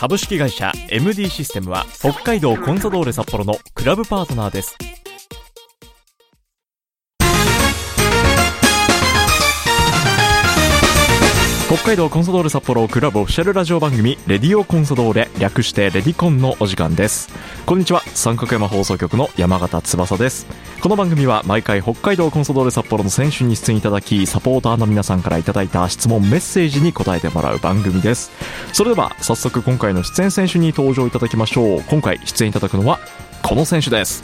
株式会社 MD システムは北海道コンサドーレ札幌のクラブパートナーです。北海道コンソドーレ札幌クラブオフィシャルラジオ番組レディオコンソドーレ略してレディコンのお時間です。こんにちは。三角山放送局の山形翼です。この番組は毎回北海道コンソドーレ札幌の選手に出演いただきサポーターの皆さんからいただいた質問メッセージに答えてもらう番組です。それでは早速今回の出演選手に登場いただきましょう。今回出演いただくのはこの選手です。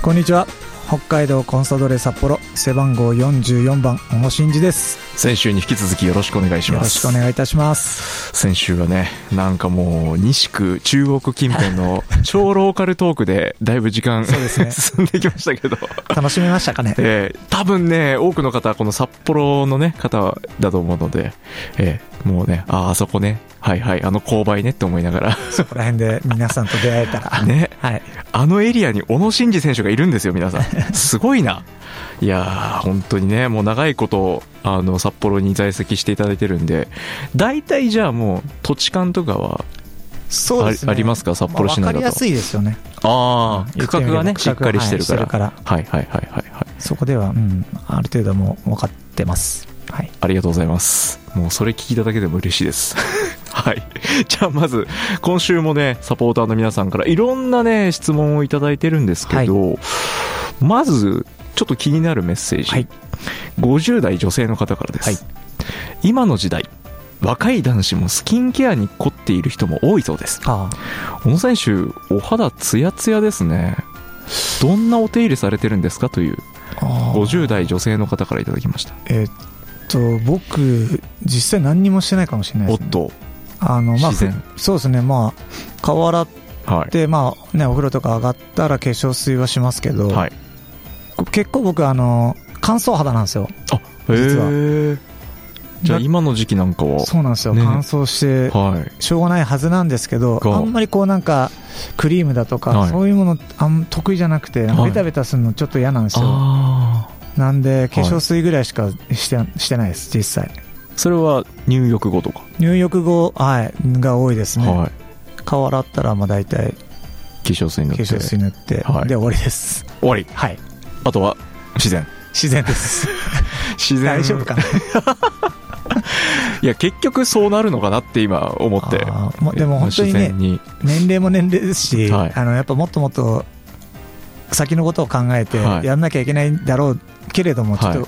こんにちは。北海道コンサドーレ札幌背番号44番小野真二です。先週に引き続きよろしくお願いしよろしますくお願いいたします。先週はねなんかもう西区中央区近辺の 超ローカルトークでだいぶ時間そうですね。進んできましたけど。楽しみましたかね？えー多分ね、多くの方はこの札幌のね、方だと思うので、えーもうね、あーあそこね、はいはい、あの勾配ねって思いながら、そこら辺で皆さんと出会えたら。ね、はい。あのエリアに小野伸二選手がいるんですよ、皆さん。すごいな。いやー、本当にね、もう長いこと、あの、札幌に在籍していただいてるんで、大体じゃあもう、土地勘とかは、そうね。ありますか？札幌市内だと。まあわかりやすいですよね。ああ、区画がね、しっかりしてるから。はいはいはいはいはいはい。そこでは、うん、ある程度もう分かってますはいありがとうございます。もうそれ聞いただけでも嬉しいです。はい。じゃあまず、今週もね、サポーターの皆さんからいろんなね、質問をいただいてるんですけど、まず、ちょっと気になるメッセージ。はい50代女性の方からです。はい今の時代、若い男子もスキンケアに凝っている人も多いそうです。あ小野選手、お肌ツヤツヤですね。どんなお手入れされてるんですかという、あああ50代女性の方からいただきました。えーっと僕実際何にもしてないかもしれないです、ね、おっと、あのまあそうですね。まあ顔洗っはい。てまあねお風呂とか上がったら化粧水はしますけど、はい。結構僕あの乾燥肌なんですよ。あ、実は。じゃあだ今の時期なんかは、そうなんですよ、ね。乾燥してはい。しょうがないはずなんですけどが。あんまりこうなんかクリームだとか、はい。そういうものあん得意じゃなくてベタベタするのちょっと嫌なんですよ。なんで化粧水ぐらいしかしてしてないです実際それは入浴後とか？入浴後、はい、が多いですね、はい。顔洗ったらまあ大体化粧水塗って。化粧水塗って、はいで終わりです終わり。はいあとは、自然。自然です 自然。大丈夫かな？いや、結局そうなるのかなって今思って。でも本当にね。年齢も年齢ですし、はいあのやっぱもっともっと先のことを考えてはい。やんなきゃいけないんだろうけれども、ちょっと、は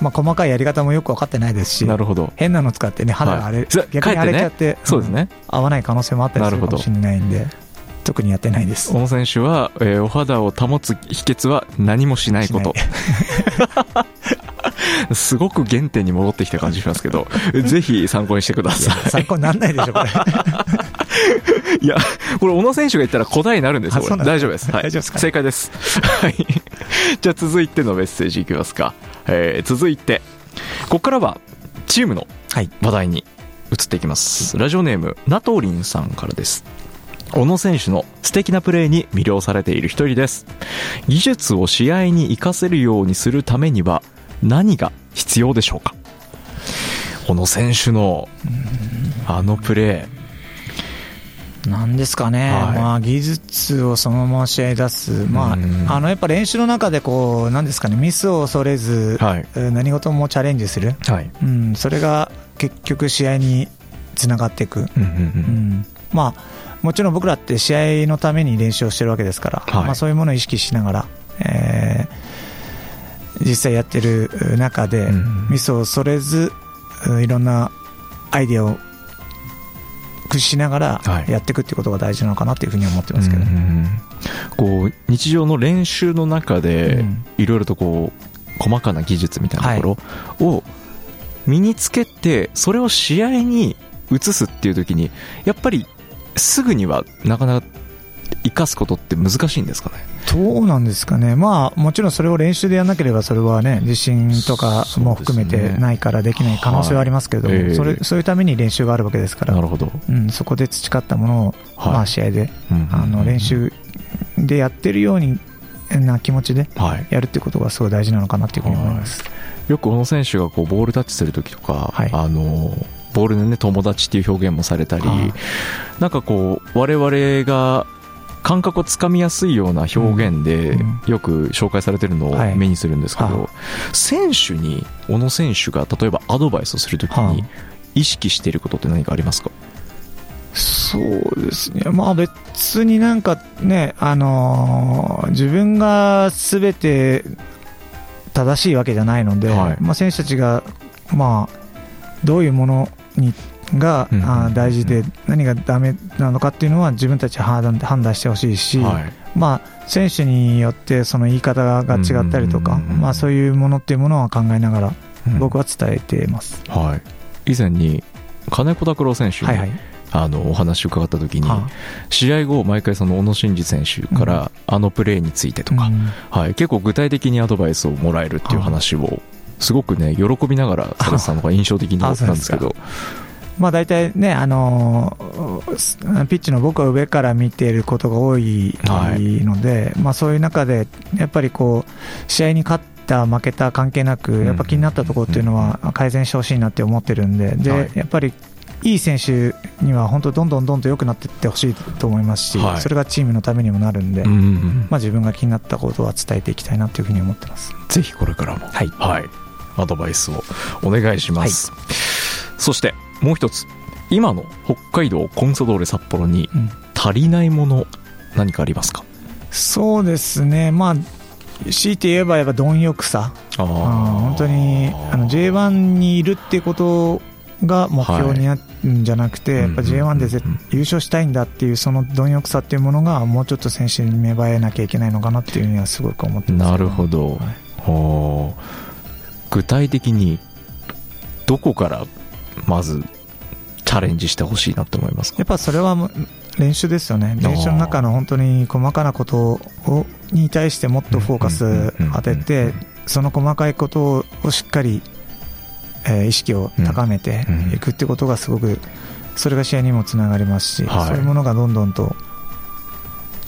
まあ、細かいやり方もよく分かってないですしなるほど。変なの使ってね肌が荒れ、はい逆に荒れちゃってそうですね。うん合わない可能性もあったりするかもしれないんで特にやってないです。小野選手は、えーお肌を保つ秘訣は何もしないこと。し。すごく原点に戻ってきた感じしますけど、ぜひ参考にしてくだい。さや参考にならないでしょこれい。いや、これ小野選手が言ったら答えになるんですよ。大丈夫です。はい。大丈夫ですか正解です。はい。じゃあ続いてのメッセージいきますか。えー続いて、ここからはチームのはい話題に移っていきます。ラジオネーム、ナトリンさんからです。小野選手の素敵なプレーに魅了されている一人です。技術を試合に活かせるようにするためには何が必要でしょうか？小野選手のあのプレなんですかね、はい。まあ、技術をそのまま試合に出す、まうん。あ、あのやっぱ練習の中でこうなんですかねミスを恐れず、ー。はい。えー何事もチャレンジする、はい。うん、それが結局試合につながっていく、まあもちろん僕らって試合のために練習をしてるわけですから、はい。まあ、そういうものを意識しながら、えー実際やってる中で、うん。ミスを恐れずうんいろんなアイデアを駆使しながらはい。やっていくっていうことが大事なのかなというふうに思ってますけど、うんうんうん。こう日常の練習の中でうん。いろいろとこう細かな技術みたいなところを身につけてそれを試合に移すっていう時にやっぱりすぐにはなかなか生かすことって難しいんですかね？どうなんですかね、まあ、もちろんそれを練習でやらなければ、それはね、自信とかも含めてないからできない可能性はありますけど、それそういうために練習があるわけですから、なるほど、うん、そこで培ったものを、はい。まあ、試合で、うんあの練習でやってるようにな気持ちではい、やるってことがすごい大事なのかなっていうふうに思います。よくこの選手がこうボールタッチするときとか、はい。あのボールでね友達っていう表現もされたり、はい。なんかこう我々が感覚をつかみやすいような表現でうんよく紹介されてるのをはい。目にするんですけど、は選手に小野選手が例えばアドバイスをするときはに意識していることって何かありますか、そうですね、まあ、別になんかね、あのー自分がすべて正しいわけじゃないので、はい。まあ、選手たちが、まあ、どういうものにが、うんあー大事で、何がダメなのかっていうのは自分たちで判断してほしいし、はい。まあ、選手によってその言い方が違ったりとか、うんうんうんうんまあ、そういうものっていうものは考えながらうん。僕は伝えてます。はい、以前に金子拓郎選手に、はいはい。あのお話を伺った時に、は試合後毎回その小野伸二選手から、あのプレーについてとか、うん。はい、結構具体的にアドバイスをもらえるっていう話をすごくね喜びながらされてたのが印象的なんあそうですけどまあ、大体ね、あのーピッチの僕は上から見ていることが多いはい。ので、まあ、そういう中で、やっぱりこう試合に勝った、負けた関係なく、やっぱ気になったところっていうのは改善してほしいなって思ってるんで、ではい。やっぱりいい選手には本当、どんどんどんどん良くなっていってほしいと思いますし、はい。それがチームのためにもなるんで、うんうんうん。まあ、自分が気になったことは伝えていきたいなというふうに思ってます。ぜひこれからも、はい。アドバイスをお願いします、そしてもう一つ。今の北海道コンソドーレ札幌にうん。足りないもの何かありますか？そうですね、まあ、強いて言えば、やっぱ貪欲さ。本当にあの J1 にいるっていうことが目標になるんじゃなくて、はい。やっぱ J1 でぜうんうんうん優勝したいんだっていうその貪欲さっていうものがもうちょっと選手に芽生えなきゃいけないのかなっていうにはすごく思ってます。なるほど、はい。具体的にどこからまずチャレンジしてほしいなと思います。かやっぱそれは練習ですよね。練習の中の本当に細かなことをに対してもっとフォーカス当ててその細かいことをしっかり、えー意識を高めていくってことがすごくそれが試合にもつながりますし、はいそういうものがどんどんと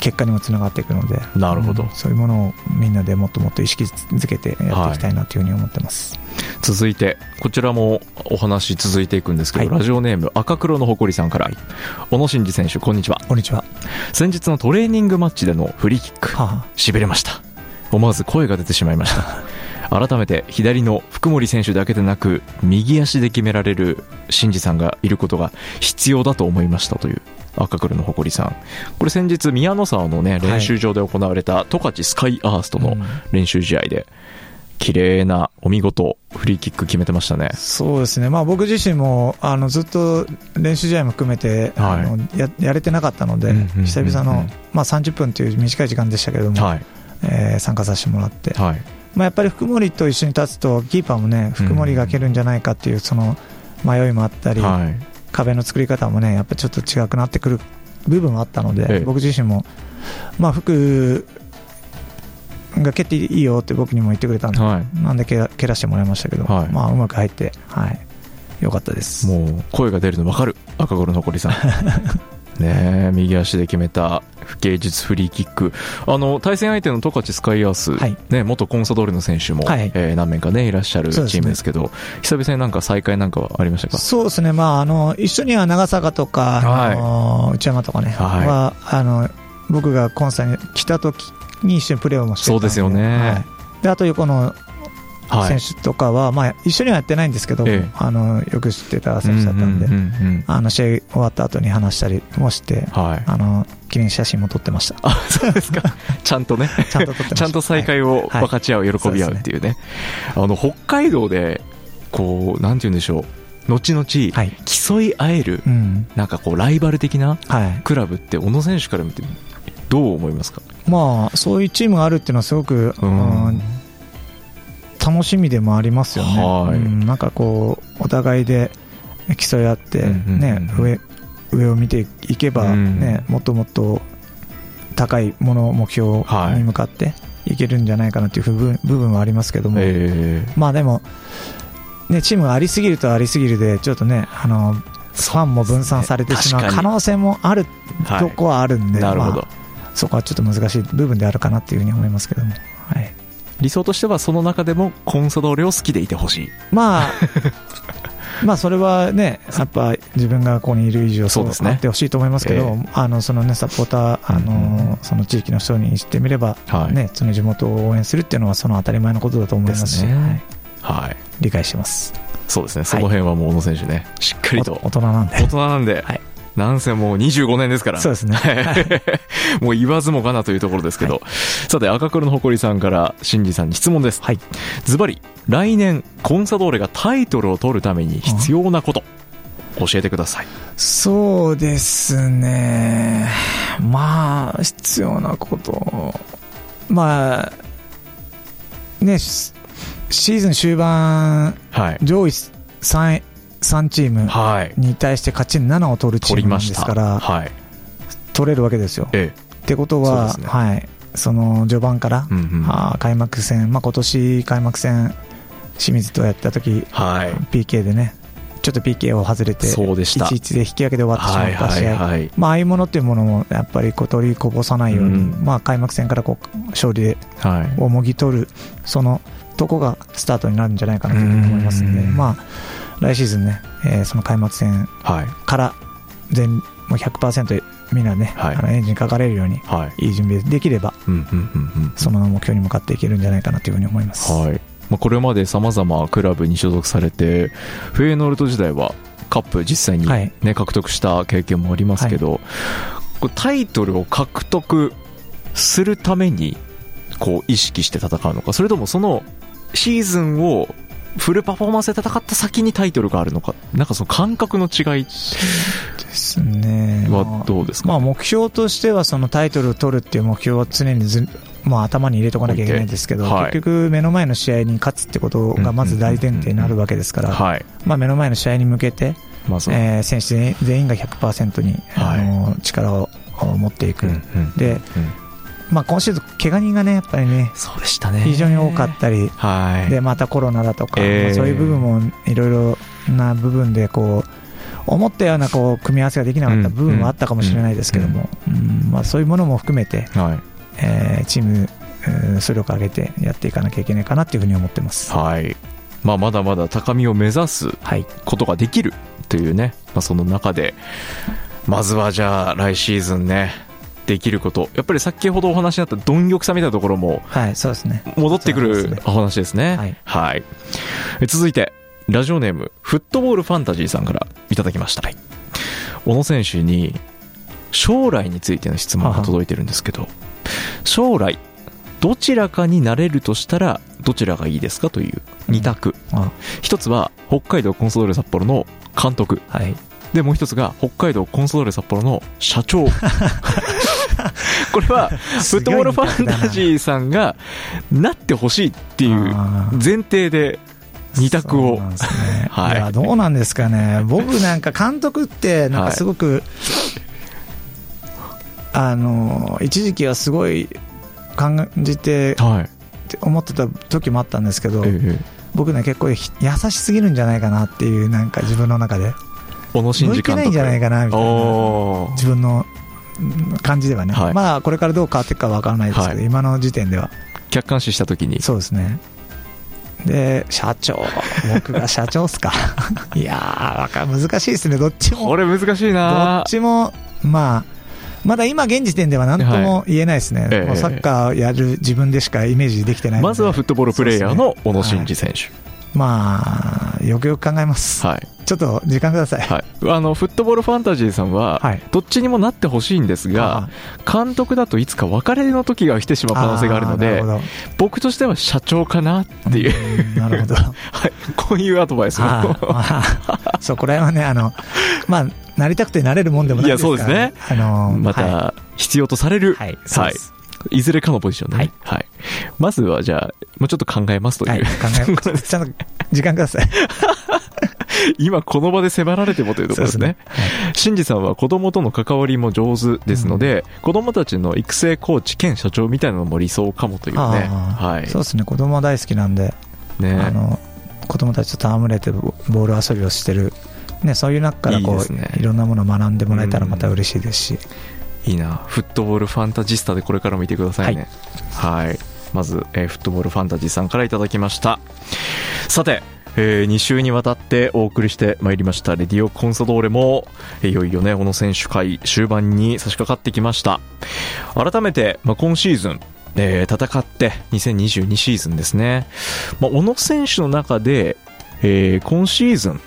結果にもつながっていくので。なるほど。うん。そういうものをみんなでもっともっと意識づけてやっていきたいなというふうに思ってます、続いてこちらもお話続いていくんですけど、はい。ラジオネーム赤黒の誇りさんから、小野伸二選手こんにちは。こんにちは。先日のトレーニングマッチでのフリーキックはあ。しびれました。思わず声が出てしまいました 改めて左の福森選手だけでなく右足で決められる新次さんがいることが必要だと思いましたという赤黒の誇りさん。これ先日宮の沢のね練習場で行われた十勝スカイアースとのうん。練習試合で綺麗なお見事フリーキック決めてましたね。そうですね、まあ、僕自身もあのずっと練習試合も含めて、はい。あのややれてなかったので、久々の、まあ、30分という短い時間でしたけれども、はい。えー参加させてもらって、はいまあ、やっぱり福森と一緒に立つと、キーパーもね、福森が蹴るんじゃないかっていうその迷いもあったり、はい。壁の作り方もね、やっぱりちょっと違くなってくる部分はあったので、ええ。僕自身も、まあ、福が蹴っていいよって僕にも言ってくれたんで、はい。なんで蹴ら蹴らしてもらいましたけど、はい。まあ、うまく入って、はい、よかったです。もう声が出るの分かる。赤黒のりさん ねえ右足で決めた芸術フリーキック。あの対戦相手の十勝スカイアース、はい。ね、元コンサドーレの選手も、はい。えー何名かねいらっしゃるチームですけど久々になんか再会なんかはありましたか？そうですね、まあ、あの一緒には長坂とか、はい。あの内山とかね、はい。はあの僕がコンサに来た時に一緒にプレーをもしてそうですよね。はい。であと横のはい選手とかは、まあ、一緒にはやってないんですけど、ええ。あのよく知ってた選手だったんで、あの試合終わった後に話したりもして、はい。あの記念写真も撮ってました。あそうですか。ちゃんとね。ちゃんと撮ってちゃんと再会を分かち合う、喜び合うっていうね。あの北海道でこうなんて言うんでしょう。後々はい、競い合える、うん。なんかこうライバル的なはい。クラブって小野選手から見てどう思いますか、まあ、そういうチームがあるっていうのはすごく、うん楽しみでもありますよね、はい。うんなんかこうお互いで競い合って、うんうんうんね上上を見ていけば、うんねもっともっと高いもの、目標に向かっていけるんじゃないかなという部分部分はありますけども、えーまあでも、ね、チームがありすぎるとありすぎるで、ちょっとね、あのファンも分散されてしまう可能性もあるはいとこはあるんで、なるほど、まあそこはちょっと難しい部分であるかなっていうふうに思いますけども。はい理想としてはその中でもコンソドーレを好きでいてほしい。まあ、まあそれはね、やっぱ自分がここにいる以上、そうですね。あってほしいと思いますけど、えあのそのね、サポーター、あのその地域の人にしてみれば、はい。ね、その地元を応援するっていうのは、その当たり前のことだと思いますし、ですね。はい。はい。理解してます。そうですね。その辺はもう小野選手ねしっかりと。お大人なんで。大。人なんで、はいなんせもう25年ですからそうですね。もう言わずもがなというところですけど、さて赤黒の誇りさんから新次さんに質問ですはい。ズバリ来年コンサドーレがタイトルを取るために必要なこと教えてくださいそうですね。まあ、必要なこと。まあ、ね、シシーズン終盤、はい上位 3, 3チームはい。に対して勝ち7を取るチームですから、はい。取れるわけですよ。えってことは、ね。はい、その序盤からえ、うんうん。あー開幕戦、まあ今年開幕戦、清水とやった時はい。PK でね、ちょっと PK を外れて、そうでした。1-1で引き分けで終わってしまはいった試合、はいはい。まあ、ああいうものっていうものもやっぱりこう取りこぼさないように、うん。まあ、開幕戦からこう勝利ではい。をもぎ取る、そのとこがスタートになるんじゃないかなと思いますんで、うん。まあ、来シーズンね、えーその開幕戦はい。から全もう100%みんなね、はい。あのエンジンかかれるように、はい。いい準備できれば、その目標に向かっていけるんじゃないかなというふうに思います。はい。まあ、これまでさまざまクラブに所属されてフェーノルト時代はカップ実際に、はい。ね獲得した経験もありますけど、これタイトルを獲得するためにこう意識して戦うのかそれともそのシーズンをフルパフォーマンスで戦った先にタイトルがあるのか。なんかその感覚の違いですね。はどうですか、まあ、目標としてはそのタイトルを取るっていう目標は常にず、まあ、頭に入れとかなきゃいけないんですけど、はい。結局目の前の試合に勝つってことがまず大前提になるわけですから、はい。まあ、目の前の試合に向けて、まあえー選手全員全員が100%に、はい。あの力を持っていく、うんうんでうんまあ、今シーズン、怪我人がねやっぱりねそうでしたね。非常に多かったり、はい。でまたコロナだとか、えーまあそういう部分もいろいろな部分でこう思ったようなこう組み合わせができなかった部分はあったかもしれないですけども、うん。まあ、そういうものも含めて、はい。えーチーム、うん総力を上げてやっていかなきゃいけないかなというふうに思ってます。はい。まあ、まだまだ高みを目指すはい、ことができるというね、まあ、その中でまずはじゃあ来シーズンねできること。やっぱり先ほどお話になった貪欲さみたいなところもはい、そうですね。戻ってくるお話ですね。はい。え続いてラジオネームフットボールファンタジーさんからいただきました、小野選手に将来についての質問が届いてるんですけど将来どちらかになれるとしたらどちらがいいですか？という2択、あ。一つは北海道コンソドーレ札幌の監督。はい、でもう一つが北海道コンソドーレ札幌の社長 これは フットボールファンタジーさんがなってほしいっていう前提で二択を どうなんですかね、僕なんか監督って、なんかすごく、あの一時期はすごい感じてはい。思ってた時もあったんですけど、ええ僕ね、結構ひ優しすぎるんじゃないかなっていう、なんか自分の中で、小野伸向いてないんじゃないかなみたいな、自分のうん感じではね、はい。まあこれからどう変わっていくかわからないですけど、はい。今の時点では、客観視した時に。そうですね。で、社長、僕が社長っすか。いやー、わか難しいですね、どっちも。これ難しいどなっちも、まあ、まだ今現時点では何とも言えないですね、ええ。もうサッカーやる自分でしかイメージできてないまずはフットボールプレイヤーの小野伸二選手。まあ、よくよく考えます、はい。ちょっと時間ください。はい、あのフットボールファンタジーさんは、はい。どっちにもなってほしいんですが、監督だといつか別れの時が来てしまう可能性があるので僕としては社長かなっていう、なるほど。はい、こういうアドバイスを。まあ、そこら辺はね、あの、まあ、なりたくてなれるもんでもないですから、いやそうですね。あの、または必要とされる、い、はい、そうです。い。ずれかのポジションでね、はい。はい。まずはじゃあもうちょっと考えますという、はい、考え、ちゃんと時間ください。今この場で迫られてもというところですね。新次さんは子供との関わりも上手ですので、うん、子供たちの育成コーチ兼社長みたいなのも理想かもというね。はい。そうですね。子供は大好きなんで、ね、あの、子供たちと戯れてボール遊びをしてる、ね、そういう中からこうい、ね、いろんなものを学んでもらえたらまた嬉しいですし、うん、いいな。フットボールファンタジスタでこれからも見てくださいね。はい、はい、まず、えー、フットボールファンタジーさんからいただきました。さてえー、2週にわたってお送りしてまいりましたレディオコンソドーレもいよいよねこの選手会終盤に差し掛かってきました。改めて、まあ、今シーズンえー、戦って2022シーズンですね、まあ、小野選手の中で、えー、今シーズン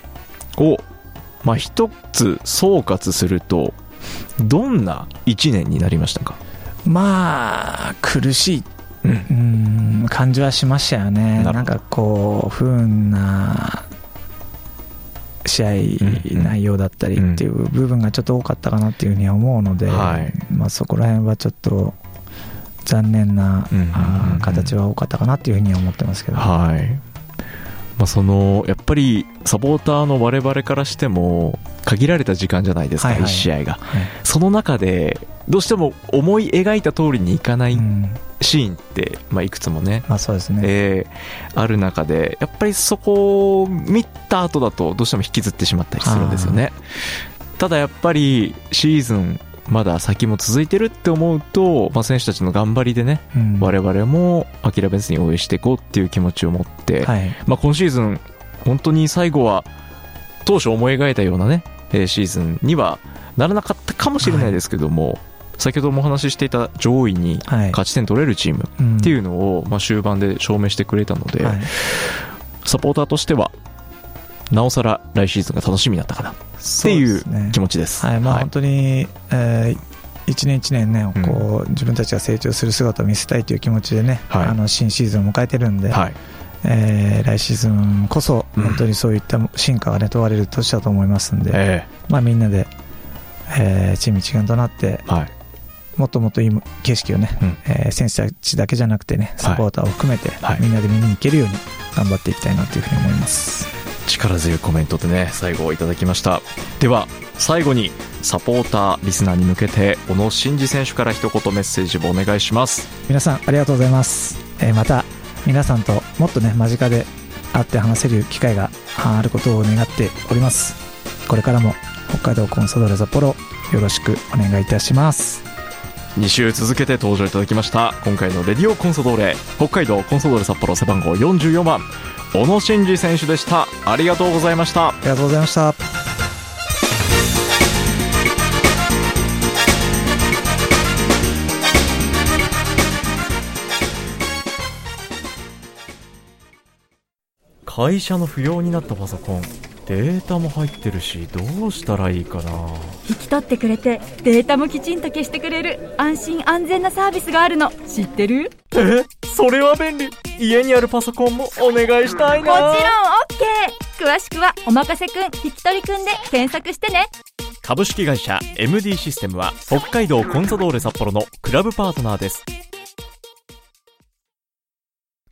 を、まあ、一つ総括するとどんな1年になりましたか？まあ苦しい、うん、感じはしましたよね。なんかこう不運な試合内容だったりっていう部分がちょっと多かったかなっていうふうには思うので、はい、まあ、そこら辺はちょっと残念な、形は多かったかなっていうふうに思ってますけど、はい。まあ、そのやっぱりサポーターの我々からしても限られた時間じゃないですか、はいはい、1試合が、はい、その中でどうしても思い描いた通りにいかないシーンって、まあ、いくつもね,、まあそうですね。えー、ある中でやっぱりそこを見た後だとどうしても引きずってしまったりするんですよね。ただやっぱりシーズンまだ先も続いてるって思うと、まあ、選手たちの頑張りでね、うん、我々も諦めずに応援していこうっていう気持ちを持って、はい、まあ、今シーズン本当に最後は当初思い描いたようなねシーズンにはならなかったかもしれないですけども、はい、先ほどもお話ししていた上位に勝ち点取れるチームっていうのを、まあ、終盤で証明してくれたので、はい、サポーターとしてはなおさら来シーズンが楽しみだったかな。っていう気持ちです。はい、まあ、本当に、えー一年一年ね、こう自分たちが成長する姿を見せたいという気持ちでね、はい、あの新シーズンを迎えてるんで、はい、えー、来シーズンこそ本当にそういった進化が、ね、問われる年だと思いますんで、えー、まあ、みんなで、えー、チーム一丸となって、はい、もっともっといい景色をね、うん、えー、選手たちだけじゃなくてねサポーターを含めて、みんなで見に行けるように頑張っていきたいなというふうに思います。力強いコメントでね最後いただきました。では最後にサポーターリスナーに向けて小野伸二選手から一言メッセージをお願いします。皆さんありがとうございます、えー、また皆さんともっとね間近で会って話せる機会があることを願っております。これからも北海道コンソドーレ札幌よろしくお願いいたします。2週続けて登場いただきました今回のレディオコンソドーレ。北海道コンソドーレ札幌背番号44番。小野伸二選手でした。ありがとうございました。ありがとうございました会社の不要になったパソコンデータも入ってるしどうしたらいいかな。引き取ってくれてデータもきちんと消してくれる安心安全なサービスがあるの。知ってる？え？それは便利。家にあるパソコンもお願いしたいな。もちろん OK 詳しくは「おまかせくん。引き取りくん」で検索してね。株式会社 MD システムは北海道コンサドーレ札幌のクラブパートナーです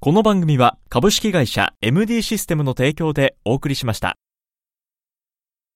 この番組は株式会社 MD システムの提供でお送りしました。